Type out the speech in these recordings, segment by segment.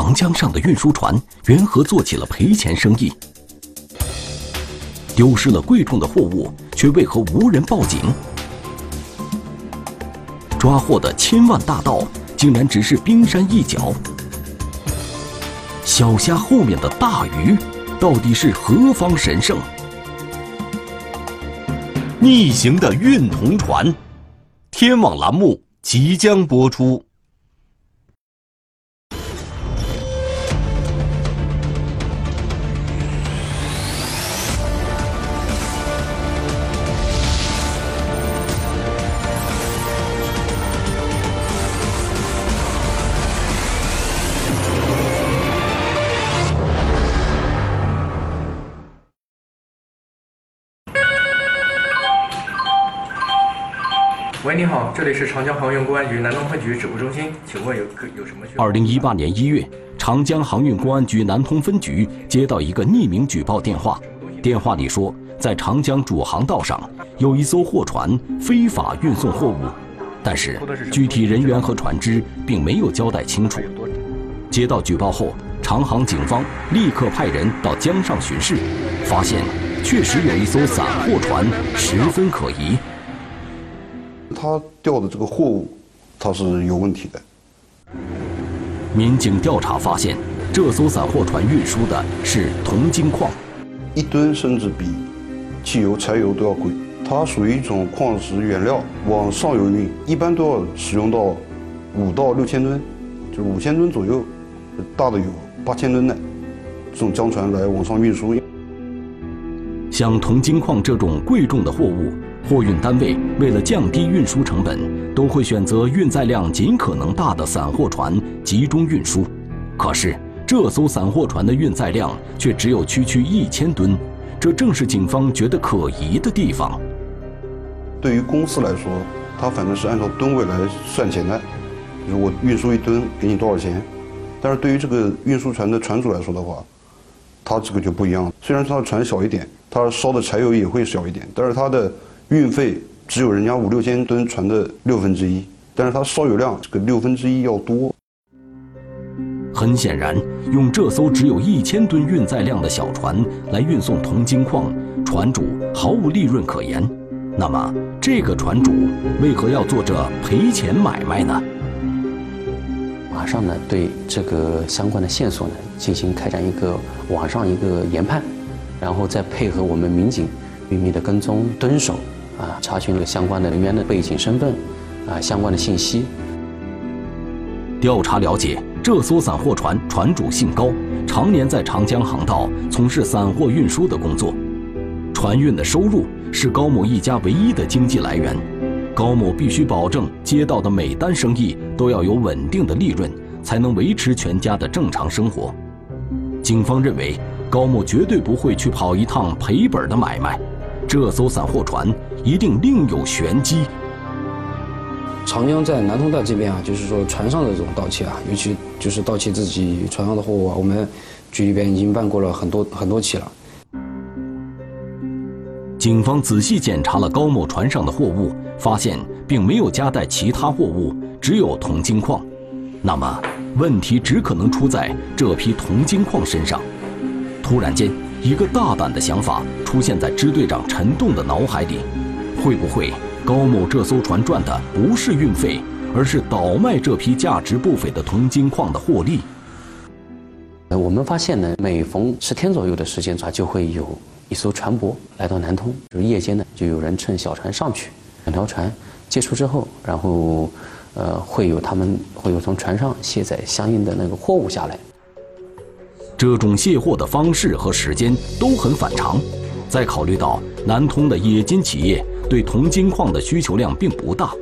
长江上的运输船缘何做起了赔钱生意？丢失了贵重的货物，却为何无人报警？抓获的千万大盗，竟然只是冰山一角。小虾后面的大鱼，到底是何方神圣？逆行的运铜船，天网栏目即将播出。喂，你好，这里是长江航运公安局南通分局指挥中心，请问有有什么需要？二零一八年一月，长江航运公安局南通分局接到一个匿名举报电话，电话里说，在长江主航道上有一艘货船非法运送货物，但是具体人员和船只并没有交代清楚。接到举报后，长航警方立刻派人到江上巡视，发现确实有一艘散货船十分可疑。他调的这个货物，它是有问题的。民警调查发现，这艘散货船运输的是铜精矿，一吨甚至比汽油、柴油都要贵。它属于一种矿石原料，往上游运一般都要使用到五到六千吨，就五千吨左右，大的有八千吨的这种江船来往上运输。像铜精矿这种贵重的货物。货运单位为了降低运输成本，都会选择运载量尽可能大的散货船集中运输。可是这艘散货船的运载量却只有区区一千吨，这正是警方觉得可疑的地方。对于公司来说，它反正是按照吨位来算钱的，如果运输一吨给你多少钱。但是对于这个运输船的船主来说的话，他这个就不一样了。虽然他的船小一点，他烧的柴油也会小一点，但是他的运费只有人家五六千吨船的六分之一，但是它烧油量这个六分之一要多。很显然，用这艘只有一千吨运载量的小船来运送铜精矿，船主毫无利润可言。那么，这个船主为何要做这赔钱买卖呢？马上呢，对这个相关的线索呢进行开展一个网上一个研判，然后再配合我们民警秘密的跟踪蹲守。啊，查询了相关的人员的背景、身份，啊，相关的信息。调查了解，这艘散货船船主姓高，常年在长江航道从事散货运输的工作，船运的收入是高某一家唯一的经济来源。高某必须保证接到的每单生意都要有稳定的利润，才能维持全家的正常生活。警方认为，高某绝对不会去跑一趟赔本的买卖。这艘散货船一定另有玄机。长江在南通带这边啊，就是说船上的这种盗窃啊，尤其就是盗窃自己船上的货物啊，我们局里边已经办过了很多很多起了。警方仔细检查了高某船上的货物，发现并没有夹带其他货物，只有铜精矿。那么，问题只可能出在这批铜精矿身上。突然间。一个大胆的想法出现在支队长陈栋的脑海里：会不会高某这艘船赚的不是运费，而是倒卖这批价值不菲的铜精矿的获利？呃，我们发现呢，每逢十天左右的时间，船就会有一艘船舶来到南通，就是夜间呢，就有人乘小船上去，两条船接触之后，然后呃，会有他们会有从船上卸载相应的那个货物下来。这种卸货的方式和时间都很反常，再考虑到南通的冶金企业对铜金矿的需求量并不大，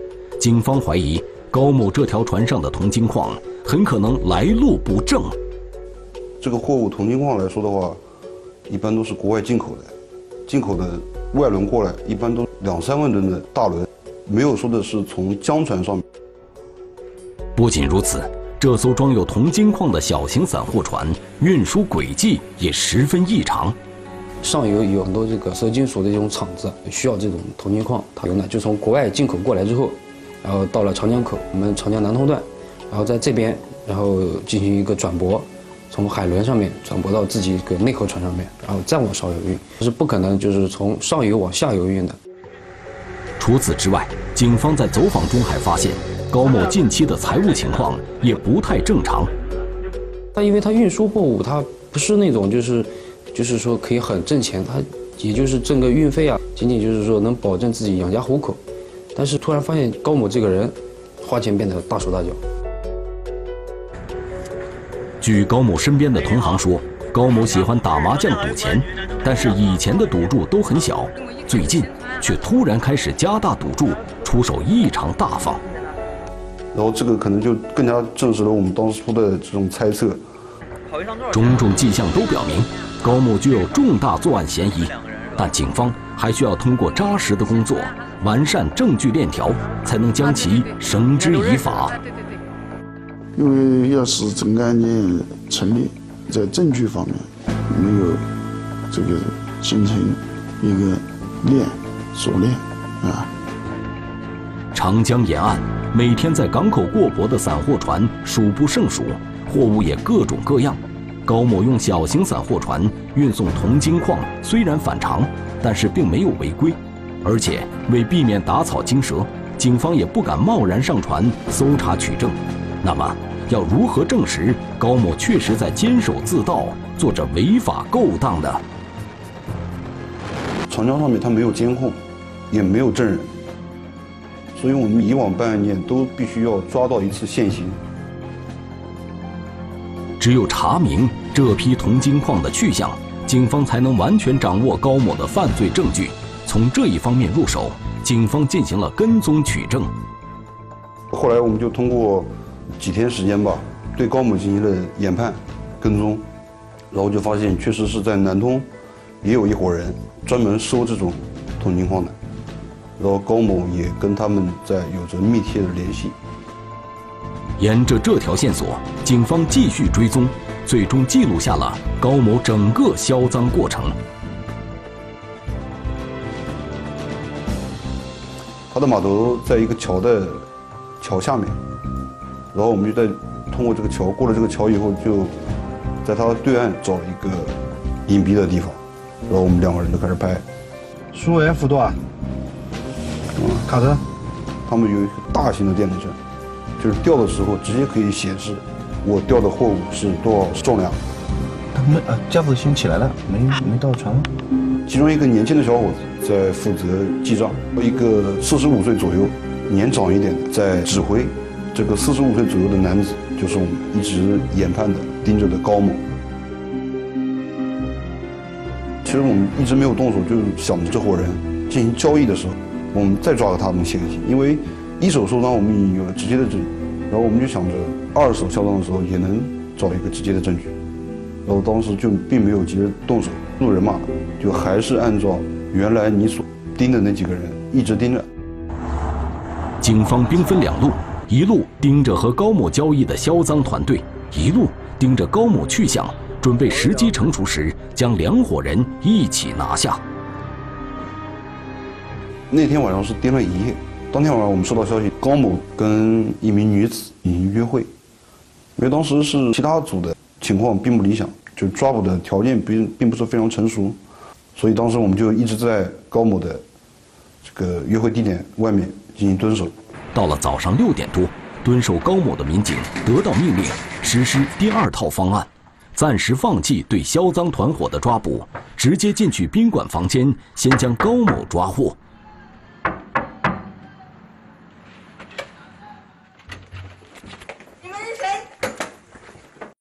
警方怀疑高某这条船上的铜金矿很可能来路不正。这个货物铜精矿来说的话，一般都是国外进口的，进口的外轮过来一般都两三万吨的大轮，没有说的是从江船上。不仅如此。这艘装有铜金矿的小型散货船运输轨迹也十分异常。上游有很多这个收金属的这种厂子需要这种铜金矿，它有呢就从国外进口过来之后，然后到了长江口，我们长江南通段，然后在这边然后进行一个转驳，从海轮上面转驳到自己一个内河船上面，然后再往上游运，是不可能就是从上游往下游运的。除此之外，警方在走访中还发现，高某近期的财务情况也不太正常。他因为他运输货物，他不是那种就是，就是说可以很挣钱，他也就是挣个运费啊，仅仅就是说能保证自己养家糊口。但是突然发现高某这个人，花钱变得大手大脚。据高某身边的同行说，高某喜欢打麻将赌钱，但是以前的赌注都很小，最近却突然开始加大赌注，出手异常大方。然后这个可能就更加证实了我们当初的这种猜测。种种迹象都表明，高某具有重大作案嫌疑，但警方还需要通过扎实的工作，完善证据链条，才能将其绳之以法。因为要使整个案件成立，在证据方面没有这个形成一个链锁链啊。长江沿岸每天在港口过驳的散货船数不胜数，货物也各种各样。高某用小型散货船运送铜金矿，虽然反常，但是并没有违规。而且为避免打草惊蛇，警方也不敢贸然上船搜查取证。那么，要如何证实高某确实在监守自盗，做着违法勾当呢？长江上面他没有监控，也没有证人，所以我们以往办案件都必须要抓到一次现行。只有查明这批铜金矿的去向，警方才能完全掌握高某的犯罪证据。从这一方面入手，警方进行了跟踪取证。后来我们就通过几天时间吧，对高某进行了研判、跟踪，然后就发现确实是在南通也有一伙人专门收这种铜金矿的，然后高某也跟他们在有着密切的联系。沿着这条线索，警方继续追踪，最终记录下了高某整个销赃过程。他的码头在一个桥的桥下面，然后我们就在通过这个桥，过了这个桥以后，就在他对岸找了一个隐蔽的地方，然后我们两个人就开始拍。苏 F 多少？嗯，卡车。他们有一个大型的电子秤，就是吊的时候直接可以显示我吊的货物是多少重量。他们啊，架子先起来了，没没到船吗。其中一个年轻的小伙子在负责记账，一个四十五岁左右、年长一点的在指挥。这个四十五岁左右的男子就是我们一直研判的、盯着的高某。其实我们一直没有动手，就是想着这伙人进行交易的时候，我们再抓个他们现行。因为一手销赃我们已经有了直接的证据，然后我们就想着二手销赃的时候也能找一个直接的证据。然后当时就并没有急着动手，路人嘛，就还是按照原来你所盯的那几个人一直盯着。警方兵分两路，一路盯着和高某交易的销赃团队，一路盯着高某去向，准备时机成熟时将两伙人一起拿下。那天晚上是盯了一夜，当天晚上我们收到消息，高某跟一名女子已经约会，因为当时是其他组的。情况并不理想，就抓捕的条件并并不是非常成熟，所以当时我们就一直在高某的这个约会地点外面进行蹲守。到了早上六点多，蹲守高某的民警得到命令，实施第二套方案，暂时放弃对销赃团伙的抓捕，直接进去宾馆房间，先将高某抓获。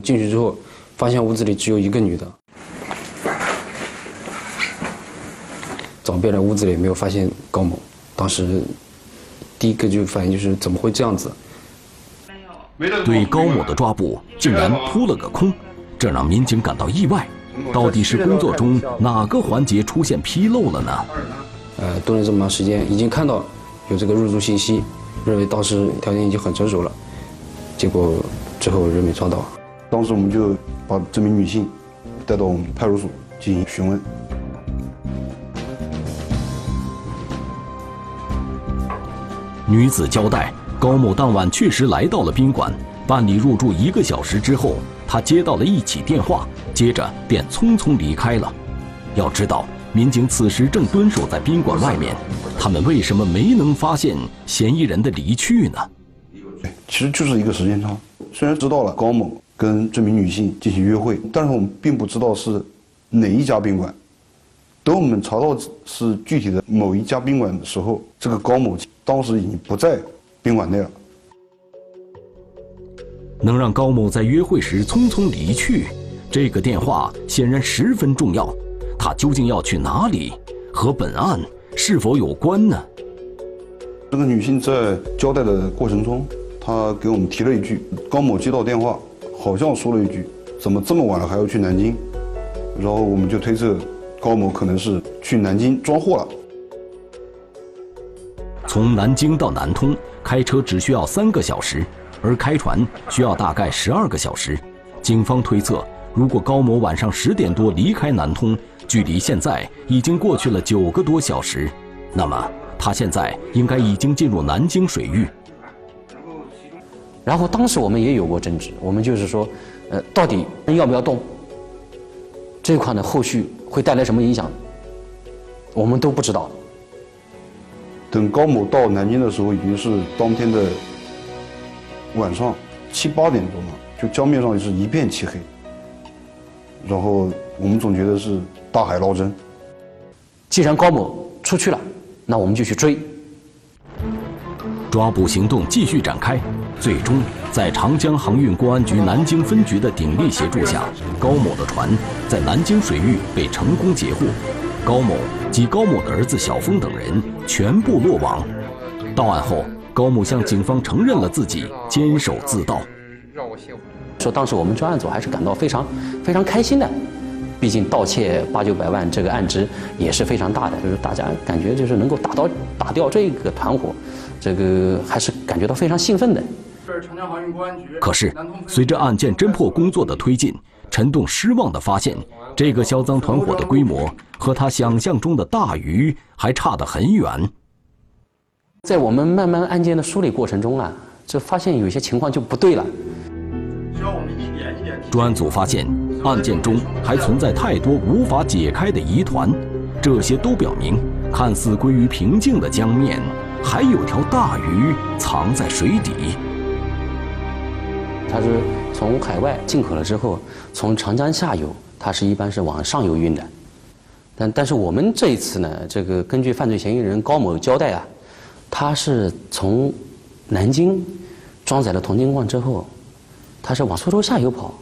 进去之后，发现屋子里只有一个女的，找遍了屋子里没有发现高某。当时第一个就反应就是怎么会这样子？对高某的抓捕竟然扑了个空，这让民警感到意外。到底是工作中哪个环节出现纰漏了呢？呃，蹲了这么长时间，已经看到有这个入住信息，认为当时条件已经很成熟了，结果最后人没抓到。当时我们就把这名女性带到我们派出所进行询问。女子交代，高某当晚确实来到了宾馆，办理入住一个小时之后，她接到了一起电话，接着便匆匆离开了。要知道，民警此时正蹲守在宾馆外面，他们为什么没能发现嫌疑人的离去呢？其实就是一个时间差。虽然知道了高某跟这名女性进行约会，但是我们并不知道是哪一家宾馆。等我们查到是具体的某一家宾馆的时候，这个高某当时已经不在宾馆内了。能让高某在约会时匆匆离去，这个电话显然十分重要。他究竟要去哪里？和本案是否有关呢？这个女性在交代的过程中，她给我们提了一句：高某接到电话，好像说了一句“怎么这么晚了还要去南京”，然后我们就推测。高某可能是去南京装货了。从南京到南通开车只需要三个小时，而开船需要大概十二个小时。警方推测，如果高某晚上十点多离开南通，距离现在已经过去了九个多小时，那么他现在应该已经进入南京水域。然后当时我们也有过争执，我们就是说，呃，到底要不要动？这一块呢，后续。会带来什么影响？我们都不知道。等高某到南京的时候，已经是当天的晚上七八点钟了，就江面上是一片漆黑。然后我们总觉得是大海捞针。既然高某出去了，那我们就去追。抓捕行动继续展开，最终在长江航运公安局南京分局的鼎力协助下，高某的船在南京水域被成功截获，高某及高某的儿子小峰等人全部落网。到案后，高某向警方承认了自己监守自盗。让我谢说当时我们专案组还是感到非常非常开心的，毕竟盗窃八九百万这个案值也是非常大的，就是大家感觉就是能够打到打掉这个团伙。这个还是感觉到非常兴奋的。可是，随着案件侦破工作的推进，陈栋失望地发现，这个销赃团伙的规模和他想象中的大鱼还差得很远。在我们慢慢案件的梳理过程中啊，就发现有些情况就不对了。专案组发现，案件中还存在太多无法解开的疑团，这些都表明，看似归于平静的江面。还有条大鱼藏在水底。它是从海外进口了之后，从长江下游，它是一般是往上游运的。但但是我们这一次呢，这个根据犯罪嫌疑人高某交代啊，他是从南京装载了铜金矿之后，他是往苏州下游跑。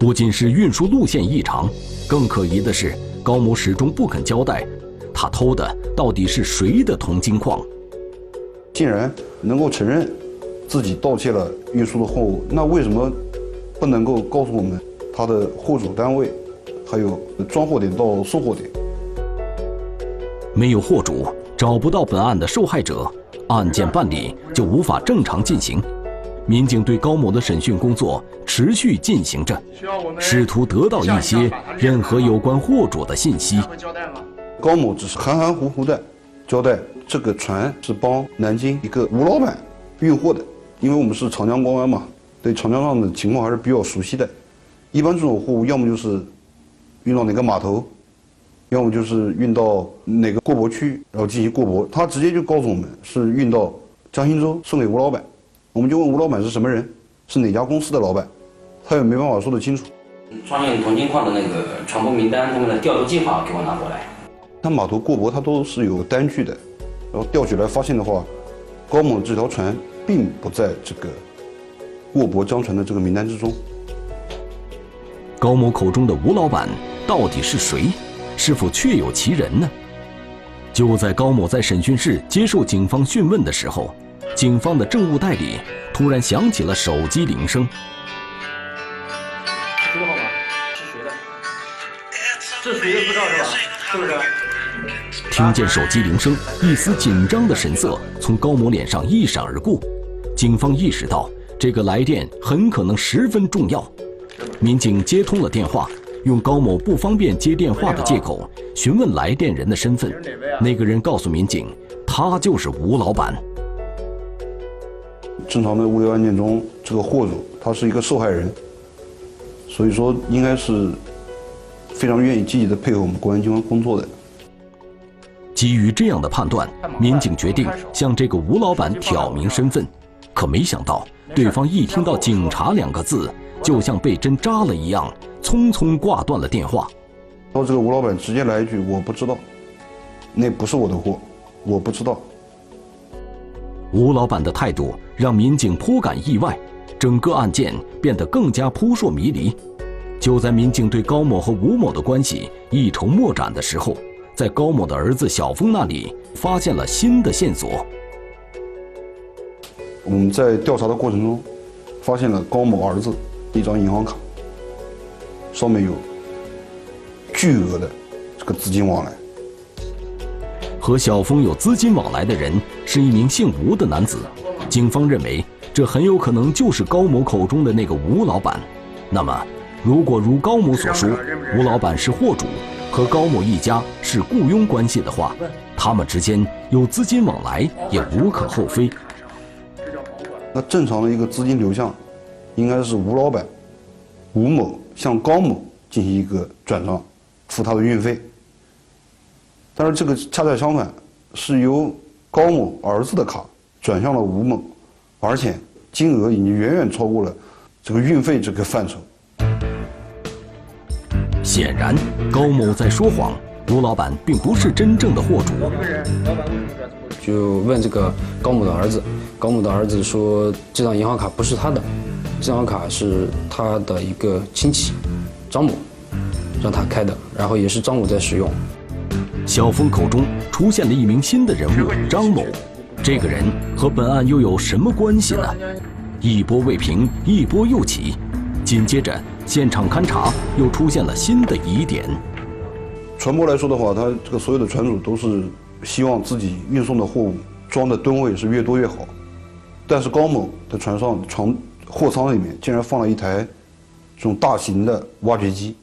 不仅是运输路线异常，更可疑的是高某始终不肯交代。他偷的到底是谁的铜金矿？竟然能够承认自己盗窃了运输的货物，那为什么不能够告诉我们他的货主单位，还有装货点到收货点？没有货主，找不到本案的受害者，案件办理就无法正常进行。民警对高某的审讯工作持续进行着，试图得到一些任何有关货主的信息。高某只是含含糊糊的交代，这个船是帮南京一个吴老板运货的。因为我们是长江公安嘛，对长江上的情况还是比较熟悉的。一般这种货物要么就是运到哪个码头，要么就是运到哪个过驳区，然后进行过驳。他直接就告诉我们是运到江心洲送给吴老板。我们就问吴老板是什么人，是哪家公司的老板，他也没办法说得清楚。装运铜金矿的那个船舶名单，他们的调度计划给我拿过来。他码头过驳，他都是有单据的，然后调取来发现的话，高某这条船并不在这个过驳江船的这个名单之中。高某口中的吴老板到底是谁？是否确有其人呢？就在高某在审讯室接受警方讯问的时候，警方的政务代理突然响起了手机铃声。这个号码是谁的？这是谁的护照是吧？是不是？听见手机铃声，一丝紧张的神色从高某脸上一闪而过。警方意识到这个来电很可能十分重要，民警接通了电话，用高某不方便接电话的借口询问来电人的身份。那个人告诉民警，他就是吴老板。正常的物流案件中，这个货主他是一个受害人，所以说应该是非常愿意积极的配合我们公安机关工作的。基于这样的判断，民警决定向这个吴老板挑明身份。可没想到，对方一听到“警察”两个字，就像被针扎了一样，匆匆挂断了电话。然后这个吴老板直接来一句：“我不知道，那不是我的货，我不知道。”吴老板的态度让民警颇感意外，整个案件变得更加扑朔迷离。就在民警对高某和吴某的关系一筹莫展的时候，在高某的儿子小峰那里发现了新的线索。我们在调查的过程中，发现了高某儿子一张银行卡，上面有巨额的这个资金往来。和小峰有资金往来的人是一名姓吴的男子，警方认为这很有可能就是高某口中的那个吴老板。那么，如果如高某所说，吴老板是货主，和高某一家是雇佣关系的话，他们之间有资金往来也无可厚非。那正常的一个资金流向，应该是吴老板、吴某向高某进行一个转账，付他的运费。但是这个恰恰相反，是由高某儿子的卡转向了吴某，而且金额已经远远超过了这个运费这个范畴。显然，高某在说谎，吴老板并不是真正的货主。就问这个高某的儿子，高某的儿子说这张银行卡不是他的，这张卡是他的一个亲戚张某让他开的，然后也是张某在使用。小峰口中出现了一名新的人物张某，这个人和本案又有什么关系呢？一波未平，一波又起，紧接着现场勘查又出现了新的疑点。船舶来说的话，他这个所有的船主都是希望自己运送的货物装的吨位是越多越好，但是高某的船上船货舱里面竟然放了一台这种大型的挖掘机。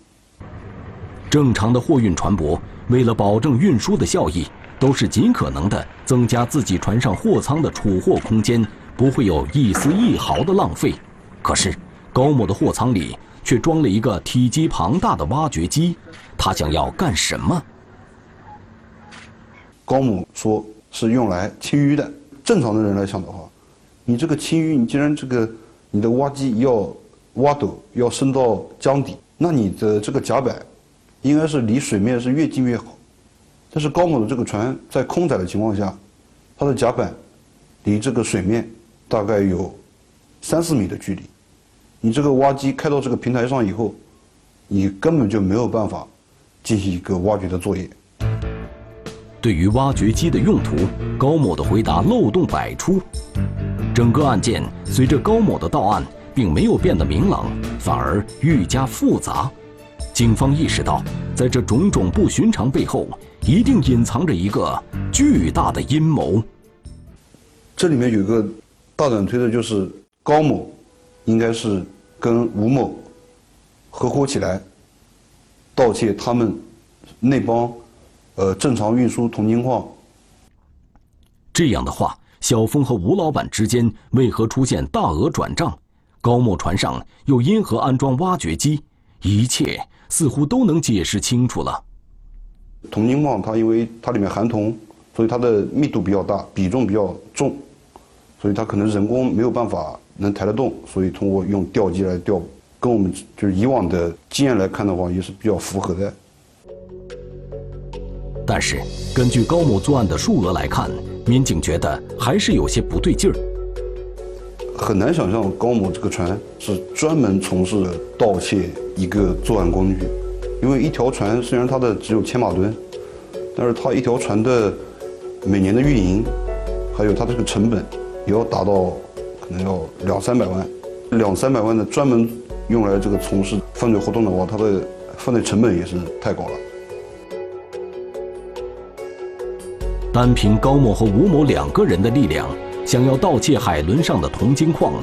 正常的货运船舶。为了保证运输的效益，都是尽可能的增加自己船上货舱的储货空间，不会有一丝一毫的浪费。可是高某的货舱里却装了一个体积庞大的挖掘机，他想要干什么？高某说是用来清淤的。正常的人来想的话，你这个清淤，你既然这个你的挖机要挖斗要升到江底，那你的这个甲板。应该是离水面是越近越好，但是高某的这个船在空载的情况下，它的甲板离这个水面大概有三四米的距离，你这个挖机开到这个平台上以后，你根本就没有办法进行一个挖掘的作业。对于挖掘机的用途，高某的回答漏洞百出，整个案件随着高某的到案，并没有变得明朗，反而愈加复杂。警方意识到，在这种种不寻常背后，一定隐藏着一个巨大的阴谋。这里面有一个大胆推测，就是高某应该是跟吴某合伙起来盗窃他们那帮呃正常运输铜金矿。这样的话，小峰和吴老板之间为何出现大额转账？高某船上又因何安装挖掘机？一切。似乎都能解释清楚了。铜金矿它因为它里面含铜，所以它的密度比较大，比重比较重，所以它可能人工没有办法能抬得动，所以通过用吊机来吊，跟我们就是以往的经验来看的话，也是比较符合的。但是根据高某作案的数额来看，民警觉得还是有些不对劲儿。很难想象高某这个船是专门从事盗窃一个作案工具，因为一条船虽然它的只有千把吨，但是它一条船的每年的运营，还有它这个成本，也要达到可能要两三百万，两三百万的专门用来这个从事犯罪活动的话，它的犯罪成本也是太高了。单凭高某和吴某两个人的力量。想要盗窃海轮上的铜金矿，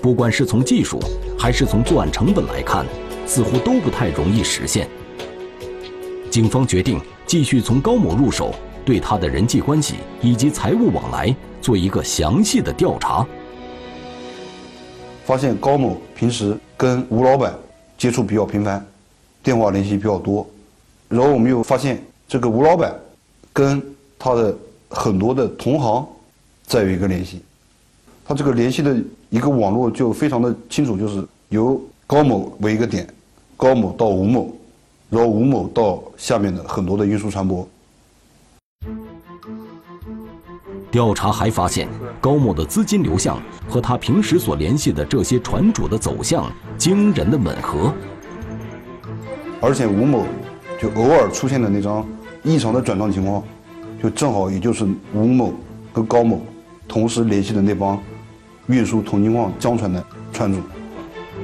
不管是从技术还是从作案成本来看，似乎都不太容易实现。警方决定继续从高某入手，对他的人际关系以及财务往来做一个详细的调查。发现高某平时跟吴老板接触比较频繁，电话联系比较多，然后我们又发现这个吴老板跟他的很多的同行再有一个联系，他这个联系的一个网络就非常的清楚，就是由高某为一个点，高某到吴某，然后吴某到下面的很多的运输船舶。调查还发现，高某的资金流向和他平时所联系的这些船主的走向惊人的吻合。而且吴某就偶尔出现的那张异常的转账情况，就正好也就是吴某跟高某同时联系的那帮运输铜金矿江船的船主。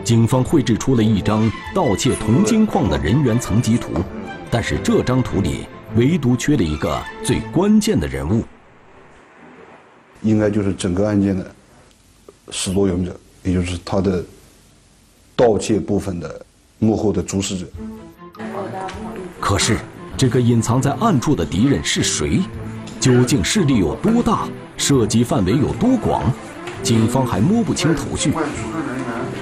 警方绘制出了一张盗窃铜金矿的人员层级图，但是这张图里唯独缺了一个最关键的人物。应该就是整个案件的始作俑者，也就是他的盗窃部分的幕后的主使者。可是，这个隐藏在暗处的敌人是谁？究竟势力有多大？涉及范围有多广？警方还摸不清头绪。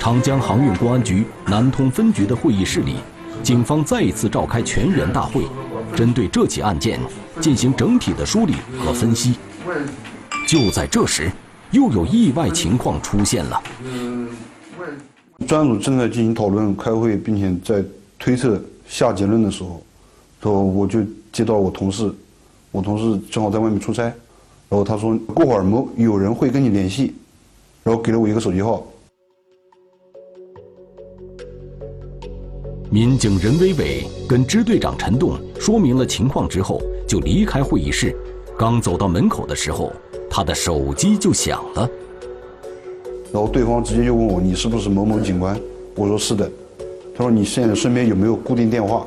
长江航运公安局南通分局的会议室里，警方再一次召开全员大会，针对这起案件进行整体的梳理和分析。就在这时，又有意外情况出现了。专案组正在进行讨论、开会，并且在推测、下结论的时候，说我就接到我同事，我同事正好在外面出差，然后他说过会儿某有人会跟你联系，然后给了我一个手机号。民警任伟伟跟支队长陈栋说明了情况之后，就离开会议室。刚走到门口的时候。他的手机就响了，然后对方直接就问我：“你是不是某某警官？”我说：“是的。”他说：“你现在身边有没有固定电话？”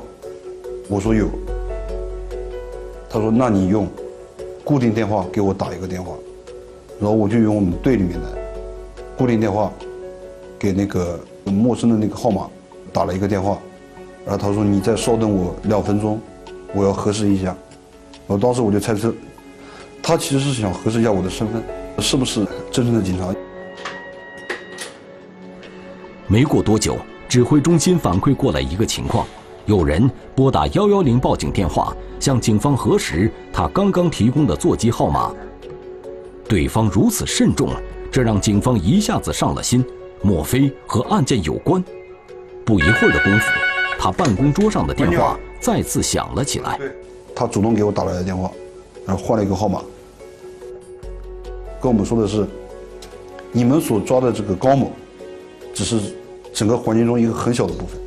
我说：“有。”他说：“那你用固定电话给我打一个电话。”然后我就用我们队里面的固定电话给那个陌生的那个号码打了一个电话，然后他说：“你再稍等我两分钟，我要核实一下。”我当时我就猜测。他其实是想核实一下我的身份，是不是真正的警察。没过多久，指挥中心反馈过来一个情况：有人拨打幺幺零报警电话，向警方核实他刚刚提供的座机号码。对方如此慎重，这让警方一下子上了心，莫非和案件有关？不一会儿的功夫，他办公桌上的电话再次响了起来。他主动给我打来的电话，然后换了一个号码。跟我们说的是，你们所抓的这个高某，只是整个环境中一个很小的部分，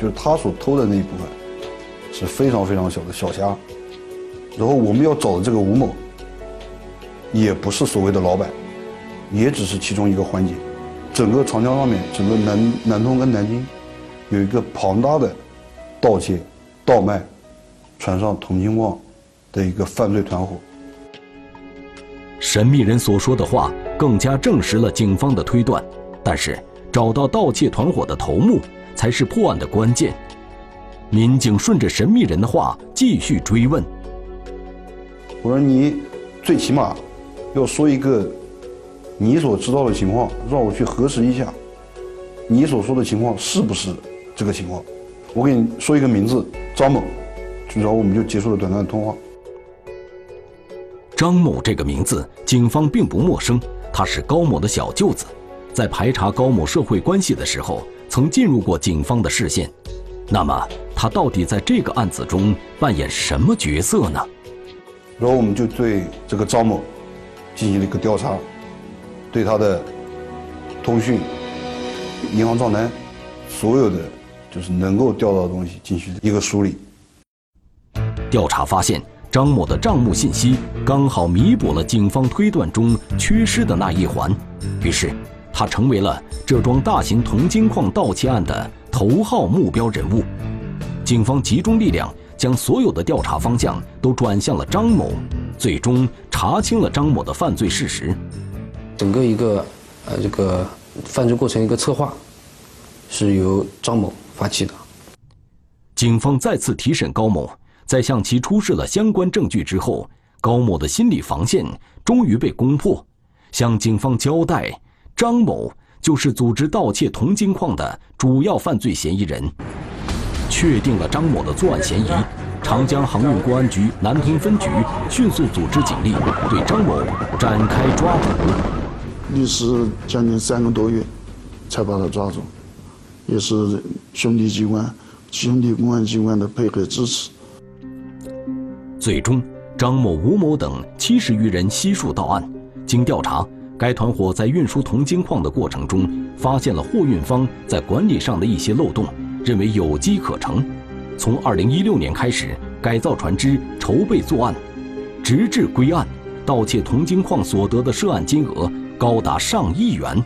就是他所偷的那一部分，是非常非常小的小虾。然后我们要找的这个吴某，也不是所谓的老板，也只是其中一个环节。整个长江上面，整个南南通跟南京，有一个庞大的盗窃、倒卖船上铜金矿的一个犯罪团伙。神秘人所说的话更加证实了警方的推断，但是找到盗窃团伙的头目才是破案的关键。民警顺着神秘人的话继续追问：“我说你最起码要说一个你所知道的情况，让我去核实一下，你所说的情况是不是这个情况？我给你说一个名字，张某，然后我们就结束了短暂的通话。”张某这个名字，警方并不陌生。他是高某的小舅子，在排查高某社会关系的时候，曾进入过警方的视线。那么，他到底在这个案子中扮演什么角色呢？然后我们就对这个张某进行了一个调查，对他的通讯、银行账单，所有的就是能够调到的东西进行一个梳理。调查发现。张某的账目信息刚好弥补了警方推断中缺失的那一环，于是他成为了这桩大型铜金矿盗窃案的头号目标人物。警方集中力量，将所有的调查方向都转向了张某，最终查清了张某的犯罪事实。整个一个呃这个犯罪过程一个策划，是由张某发起的。警方再次提审高某。在向其出示了相关证据之后，高某的心理防线终于被攻破。向警方交代，张某就是组织盗窃铜金矿的主要犯罪嫌疑人。确定了张某的作案嫌疑，长江航运公安局南通分局迅速组织警力对张某展开抓捕。历时将近三个多月，才把他抓住，也是兄弟机关、兄弟公安机关的配合支持。最终，张某、吴某等七十余人悉数到案。经调查，该团伙在运输铜金矿的过程中，发现了货运方在管理上的一些漏洞，认为有机可乘。从二零一六年开始，改造船只，筹备作案，直至归案，盗窃铜金矿所得的涉案金额高达上亿元。